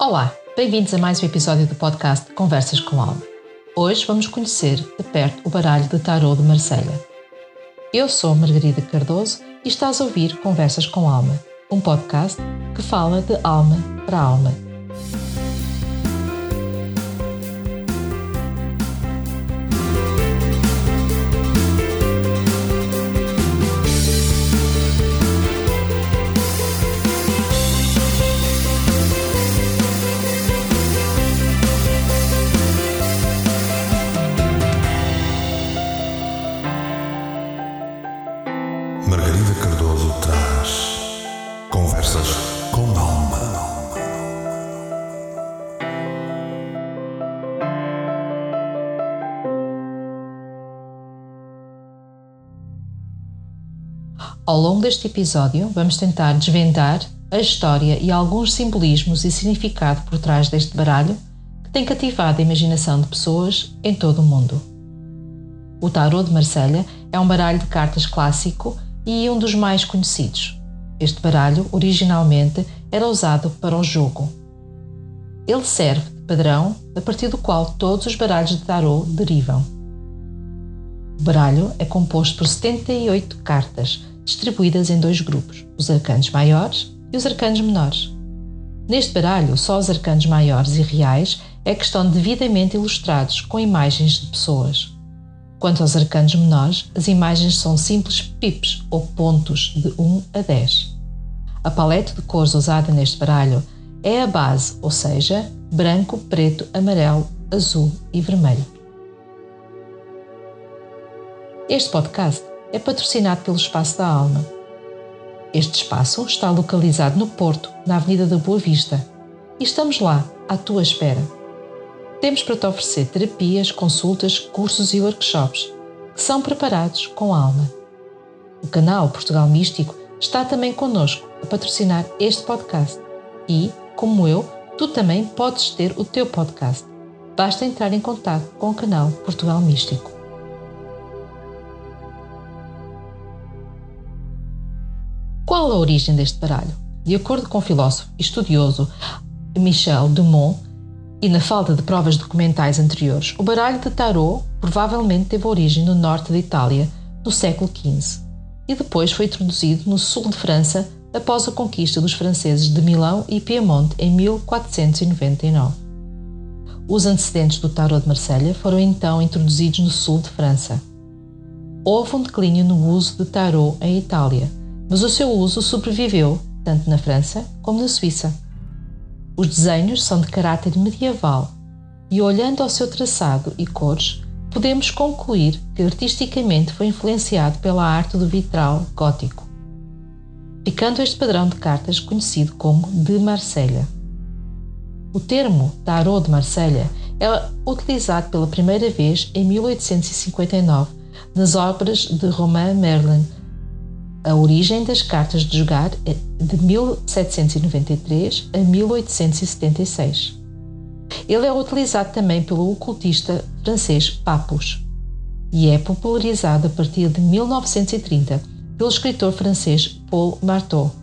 Olá, bem-vindos a mais um episódio do podcast Conversas com Alma. Hoje vamos conhecer de perto o baralho de tarot de Marselha. Eu sou Margarida Cardoso e estás a ouvir Conversas com Alma, um podcast que fala de alma para alma Ao longo deste episódio, vamos tentar desvendar a história e alguns simbolismos e significado por trás deste baralho que tem cativado a imaginação de pessoas em todo o mundo. O Tarot de Marselha é um baralho de cartas clássico e um dos mais conhecidos. Este baralho, originalmente, era usado para o jogo. Ele serve de padrão a partir do qual todos os baralhos de tarot derivam. O baralho é composto por 78 cartas, distribuídas em dois grupos, os arcanos maiores e os arcanos menores. Neste baralho, só os arcanos maiores e reais é que estão devidamente ilustrados com imagens de pessoas. Quanto aos arcanos menores, as imagens são simples pips ou pontos de 1 a 10. A paleta de cores usada neste baralho é a base, ou seja, branco, preto, amarelo, azul e vermelho. Este podcast é patrocinado pelo Espaço da Alma. Este espaço está localizado no Porto, na Avenida da Boa Vista, e estamos lá, à tua espera. Temos para te oferecer terapias, consultas, cursos e workshops que são preparados com alma. O canal Portugal Místico está também connosco a patrocinar este podcast e, como eu, tu também podes ter o teu podcast. Basta entrar em contato com o canal Portugal Místico. Qual a origem deste baralho? De acordo com o filósofo e estudioso Michel Dumont, e na falta de provas documentais anteriores, o baralho de tarot provavelmente teve origem no norte da Itália, no século XV, e depois foi introduzido no sul de França após a conquista dos franceses de Milão e Piemonte em 1499. Os antecedentes do tarot de Marselha foram então introduzidos no sul de França. Houve um declínio no uso de tarot em Itália, mas o seu uso sobreviveu tanto na França como na Suíça. Os desenhos são de caráter medieval e, olhando ao seu traçado e cores, podemos concluir que artisticamente foi influenciado pela arte do vitral gótico, ficando este padrão de cartas conhecido como de Marselha. O termo Tarot de Marselha é utilizado pela primeira vez em 1859 nas obras de Romain Merlin a origem das cartas de jogar é de 1793 a 1876. Ele é utilizado também pelo ocultista francês Papus e é popularizado a partir de 1930 pelo escritor francês Paul Marteau.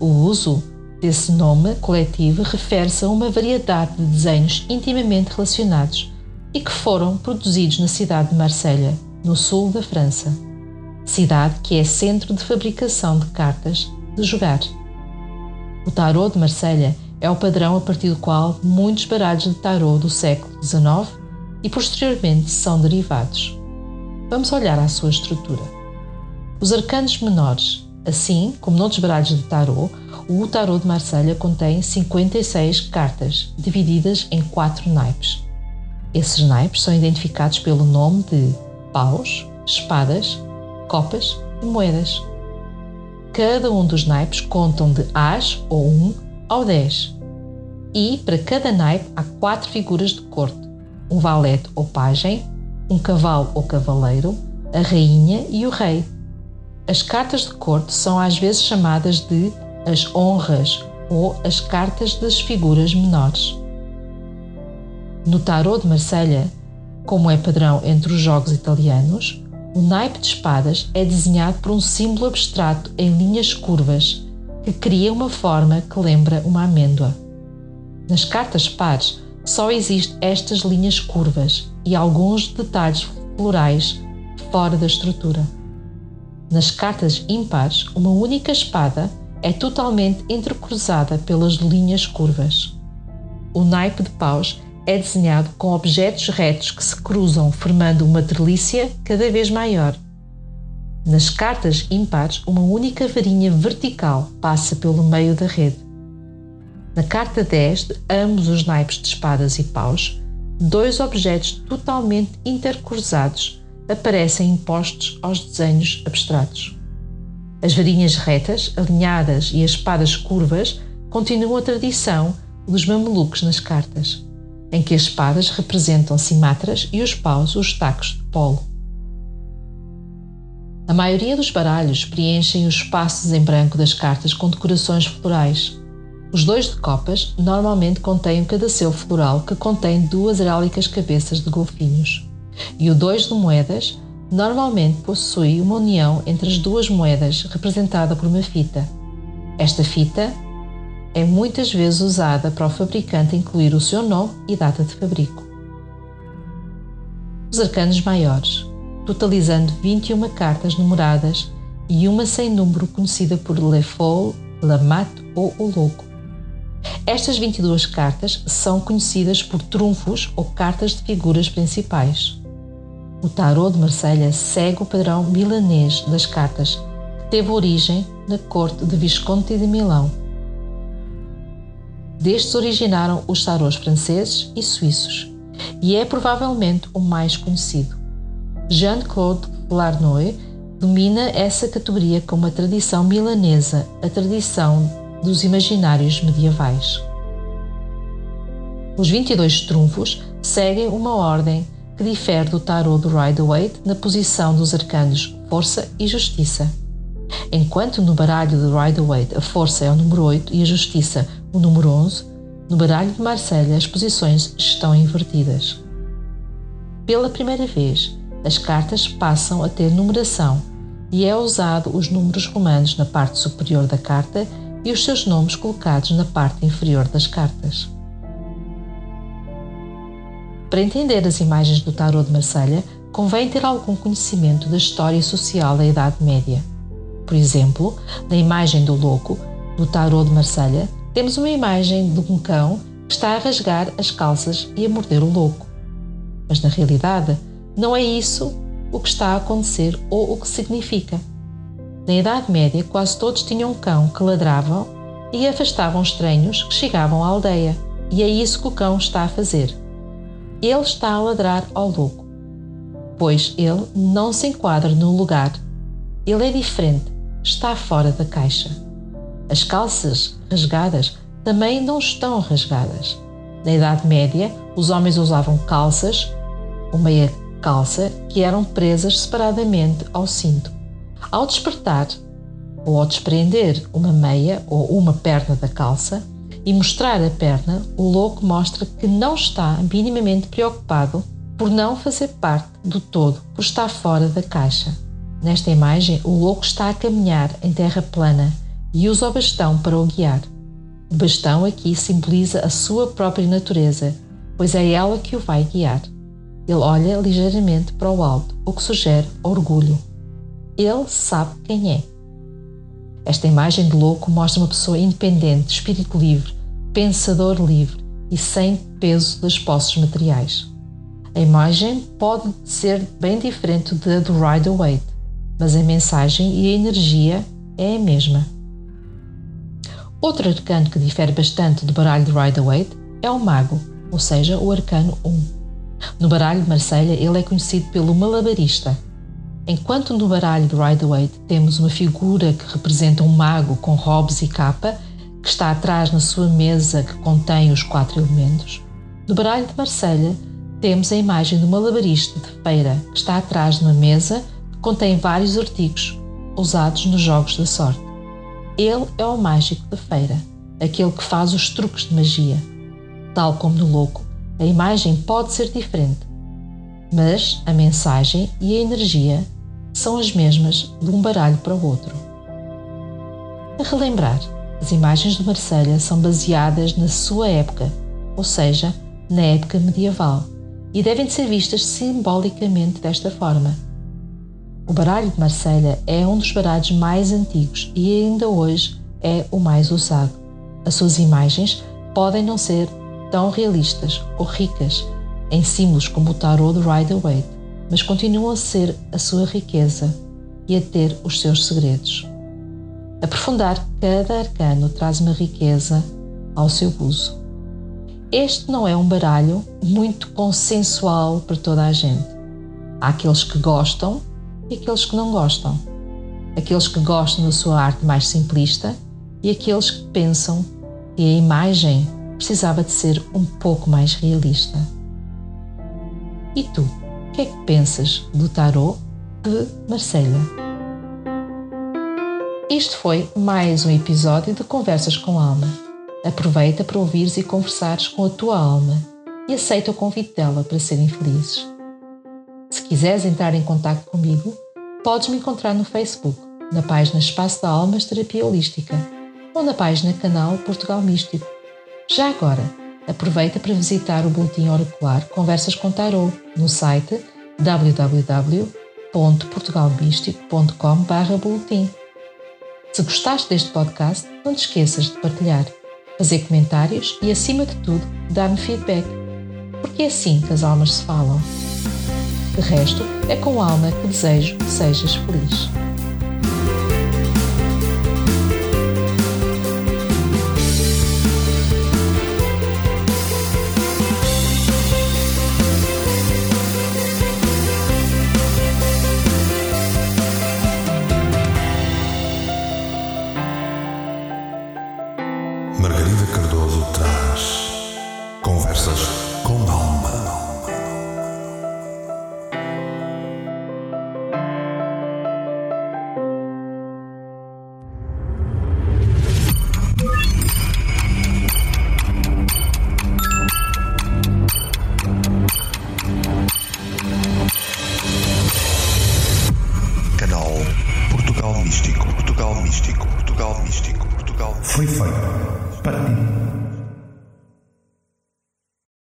O uso desse nome coletivo refere-se a uma variedade de desenhos intimamente relacionados e que foram produzidos na cidade de Marselha, no sul da França cidade que é centro de fabricação de cartas de jogar. O tarot de Marselha é o padrão a partir do qual muitos baralhos de tarot do século XIX e posteriormente são derivados. Vamos olhar à sua estrutura. Os arcanos menores, assim como noutros baralhos de tarot, o tarot de Marselha contém 56 cartas, divididas em quatro naipes. Esses naipes são identificados pelo nome de paus, espadas, copas e moedas. Cada um dos naipes contam de As ou 1 ao 10. E para cada naipe há quatro figuras de corte: um valete ou pajem, um cavalo ou cavaleiro, a rainha e o rei. As cartas de corte são às vezes chamadas de as honras ou as cartas das figuras menores. No tarot de Marselha, como é padrão entre os jogos italianos, o naipe de espadas é desenhado por um símbolo abstrato em linhas curvas, que cria uma forma que lembra uma amêndoa. Nas cartas pares só existem estas linhas curvas e alguns detalhes florais fora da estrutura. Nas cartas ímpares, uma única espada é totalmente entrecruzada pelas linhas curvas. O naipe de paus é desenhado com objetos retos que se cruzam, formando uma trelícia cada vez maior. Nas cartas ímpares, uma única varinha vertical passa pelo meio da rede. Na carta 10, de ambos os naipes de espadas e paus, dois objetos totalmente intercruzados aparecem impostos aos desenhos abstratos. As varinhas retas, alinhadas e as espadas curvas continuam a tradição dos mamelucos nas cartas, em que as espadas representam cimatras e os paus os tacos de polo. A maioria dos baralhos preenchem os espaços em branco das cartas com decorações florais. Os dois de copas normalmente contêm um cadaceu floral que contém duas herálicas cabeças de golfinhos. E o dois de moedas normalmente possui uma união entre as duas moedas representada por uma fita. Esta fita é muitas vezes usada para o fabricante incluir o seu nome e data de fabrico. Os arcanos maiores totalizando 21 cartas numeradas e uma sem número conhecida por Le Foll, Le Mat ou O Louco. Estas 22 cartas são conhecidas por trunfos ou cartas de figuras principais. O tarot de Marselha segue o padrão milanês das cartas, que teve origem na corte de Visconti de Milão. Destes originaram os tarots franceses e suíços, e é provavelmente o mais conhecido. Jean-Claude Larnoy domina essa categoria com uma tradição milanesa, a tradição dos imaginários medievais. Os 22 trunfos seguem uma ordem que difere do tarot do Rider-Waite na posição dos arcanos Força e Justiça. Enquanto no baralho do Rider-Waite a Força é o número 8 e a Justiça o número 11, no baralho de Marselha as posições estão invertidas. Pela primeira vez, as cartas passam a ter numeração e é usado os números romanos na parte superior da carta e os seus nomes colocados na parte inferior das cartas. Para entender as imagens do tarot de Marselha, convém ter algum conhecimento da história social da Idade Média. Por exemplo, na imagem do louco do tarot de Marselha, temos uma imagem de um cão que está a rasgar as calças e a morder o louco. Mas na realidade, não é isso o que está a acontecer ou o que significa. Na Idade Média, quase todos tinham um cão que ladravam e afastavam estranhos que chegavam à aldeia, e é isso que o cão está a fazer. Ele está a ladrar ao louco, pois ele não se enquadra no lugar. Ele é diferente, está fora da caixa. As calças rasgadas também não estão rasgadas. Na Idade Média, os homens usavam calças, ou meia calça que eram presas separadamente ao cinto. Ao despertar ou ao desprender uma meia ou uma perna da calça e mostrar a perna, o louco mostra que não está minimamente preocupado por não fazer parte do todo, por estar fora da caixa. Nesta imagem, o louco está a caminhar em terra plana e usa o bastão para o guiar. O bastão aqui simboliza a sua própria natureza, pois é ela que o vai guiar. Ele olha ligeiramente para o alto, o que sugere orgulho. Ele sabe quem é. Esta imagem de louco mostra uma pessoa independente, espírito livre, pensador livre e sem peso das posses materiais. A imagem pode ser bem diferente da do Rider-Waite, mas a mensagem e a energia é a mesma. Outro arcano que difere bastante do baralho de Rider-Waite é o Mago, ou seja, o arcano 1. No baralho de Marselha, ele é conhecido pelo malabarista. Enquanto no baralho de Rider-Waite temos uma figura que representa um mago com robes e capa, que está atrás na sua mesa que contém os quatro elementos, no baralho de Marselha temos a imagem do malabarista de feira que está atrás de uma mesa que contém vários artigos usados nos jogos da sorte. Ele é o mágico da feira, aquele que faz os truques de magia. Tal como no louco, a imagem pode ser diferente, mas a mensagem e a energia são as mesmas de um baralho para o outro. A relembrar, as imagens de Marselha são baseadas na sua época ou seja, na época medieval, e devem ser vistas simbolicamente desta forma. O baralho de Marselha é um dos baralhos mais antigos e ainda hoje é o mais usado. As suas imagens podem não ser tão realistas ou ricas em símbolos como o tarot de Rider-Waite, mas continuam a ser a sua riqueza e a ter os seus segredos. Aprofundar cada arcano traz uma riqueza ao seu uso. Este não é um baralho muito consensual para toda a gente. Há aqueles que gostam e aqueles que não gostam. Aqueles que gostam da sua arte mais simplista e aqueles que pensam que a imagem precisava de ser um pouco mais realista. E tu, o que é que pensas do tarot de Marselha? Isto foi mais um episódio de Conversas com Alma. Aproveita para ouvires e conversares com a tua alma e aceita o convite dela para serem felizes. Se quiseres entrar em contato comigo, podes me encontrar no Facebook, na página Espaço da Almas Terapia Holística ou na página Canal Portugal Místico. Já agora, aproveita para visitar o boletim oracular Conversas com Tarot no site www.portugalmístico.com/boletim. Se gostaste deste podcast, não te esqueças de partilhar, fazer comentários e, acima de tudo, dar-me feedback, porque é assim que as almas se falam. De resto, é com alma que desejo que sejas feliz.